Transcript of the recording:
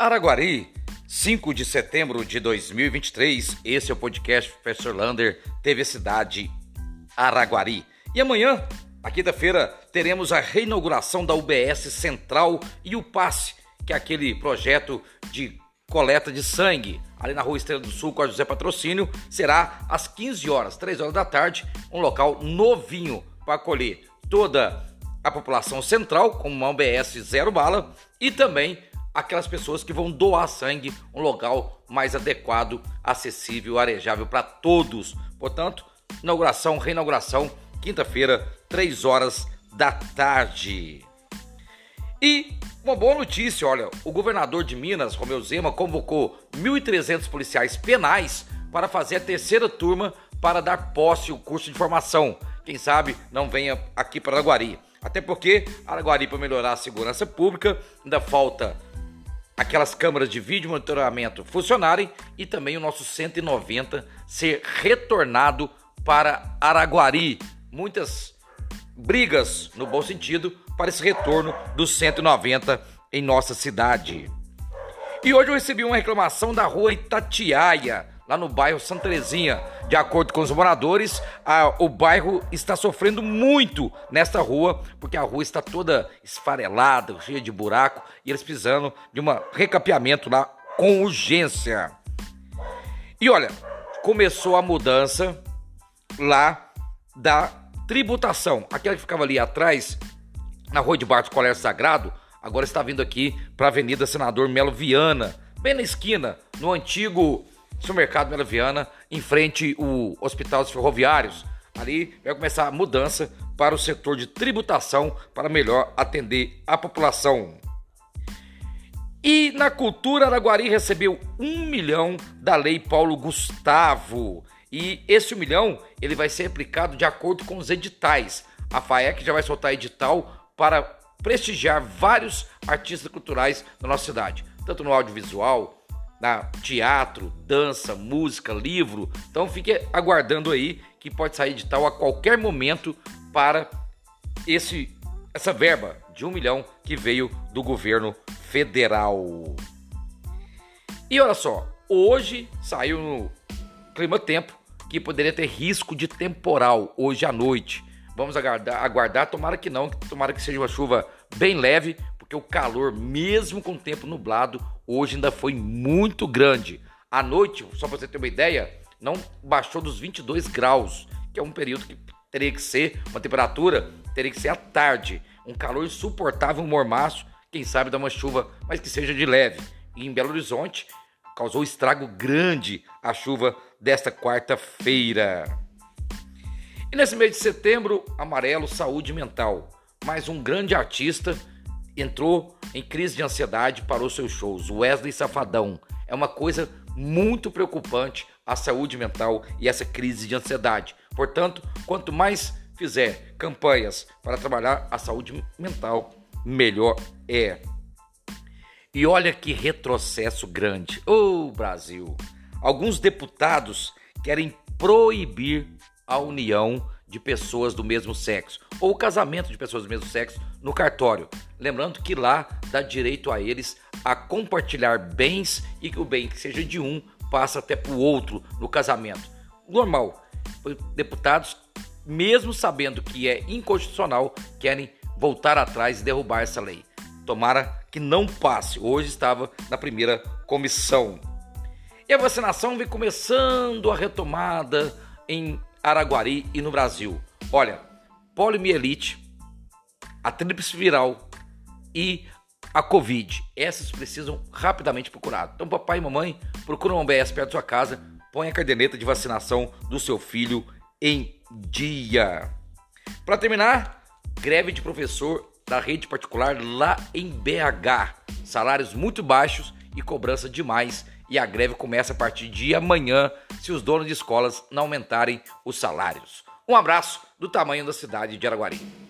Araguari, 5 de setembro de 2023. Esse é o podcast Professor Lander, TV Cidade Araguari. E amanhã, na quinta-feira, teremos a reinauguração da UBS Central e o Passe, que é aquele projeto de coleta de sangue ali na Rua Estrela do Sul com a José Patrocínio. Será às 15 horas, 3 horas da tarde, um local novinho para acolher toda a população central, como uma UBS zero bala, e também aquelas pessoas que vão doar sangue, um local mais adequado, acessível, arejável para todos. Portanto, inauguração, reinauguração, quinta-feira, 3 horas da tarde. E uma boa notícia, olha, o governador de Minas, Romeu Zema, convocou 1.300 policiais penais para fazer a terceira turma para dar posse ao curso de formação. Quem sabe não venha aqui para Araguari. Até porque Araguari, para melhorar a segurança pública, ainda falta aquelas câmeras de vídeo monitoramento funcionarem e também o nosso 190 ser retornado para Araguari. Muitas brigas, no bom sentido, para esse retorno do 190 em nossa cidade. E hoje eu recebi uma reclamação da rua Itatiaia, lá no bairro Santa Terezinha. De acordo com os moradores, a, o bairro está sofrendo muito nesta rua, porque a rua está toda esfarelada, cheia de buraco, e eles precisando de um recapeamento lá com urgência. E olha, começou a mudança lá da tributação. Aquela que ficava ali atrás, na rua de Bartos Colégio Sagrado, agora está vindo aqui para a Avenida Senador Melo Viana, bem na esquina, no antigo supermercado Melo Viana, em frente o Hospital dos Ferroviários. Ali vai começar a mudança para o setor de tributação para melhor atender a população. E na cultura, Araguari recebeu um milhão da Lei Paulo Gustavo. E esse um milhão ele vai ser aplicado de acordo com os editais. A FAEC já vai soltar edital para prestigiar vários artistas culturais da nossa cidade, tanto no audiovisual, na teatro, dança, música, livro. Então fique aguardando aí que pode sair de tal a qualquer momento para esse essa verba de um milhão que veio do governo federal. E olha só, hoje saiu no clima tempo que poderia ter risco de temporal hoje à noite. Vamos aguardar, aguardar, tomara que não, tomara que seja uma chuva bem leve, porque o calor, mesmo com o tempo nublado, hoje ainda foi muito grande. À noite, só para você ter uma ideia, não baixou dos 22 graus, que é um período que teria que ser uma temperatura, teria que ser à tarde. Um calor insuportável, um mormaço, quem sabe dar uma chuva, mas que seja de leve. E em Belo Horizonte, causou estrago grande a chuva desta quarta-feira. E nesse mês de setembro, amarelo, saúde mental. Mais um grande artista entrou em crise de ansiedade para os seus shows, Wesley Safadão. É uma coisa muito preocupante a saúde mental e essa crise de ansiedade. Portanto, quanto mais fizer campanhas para trabalhar a saúde mental, melhor é. E olha que retrocesso grande. Ô oh, Brasil! Alguns deputados querem proibir a união de pessoas do mesmo sexo ou casamento de pessoas do mesmo sexo no cartório. Lembrando que lá dá direito a eles a compartilhar bens e que o bem que seja de um passa até para o outro no casamento. Normal. Deputados, mesmo sabendo que é inconstitucional, querem voltar atrás e derrubar essa lei. Tomara que não passe. Hoje estava na primeira comissão. E a vacinação vem começando a retomada em Araguari e no Brasil. Olha, poliomielite, a tríplice viral e a Covid. Essas precisam rapidamente procurar. Então, papai e mamãe, procura um OBS perto da sua casa, põe a caderneta de vacinação do seu filho em dia. Para terminar, greve de professor da rede particular lá em BH. Salários muito baixos e cobrança demais e a greve começa a partir de amanhã se os donos de escolas não aumentarem os salários. Um abraço do tamanho da cidade de Araguari.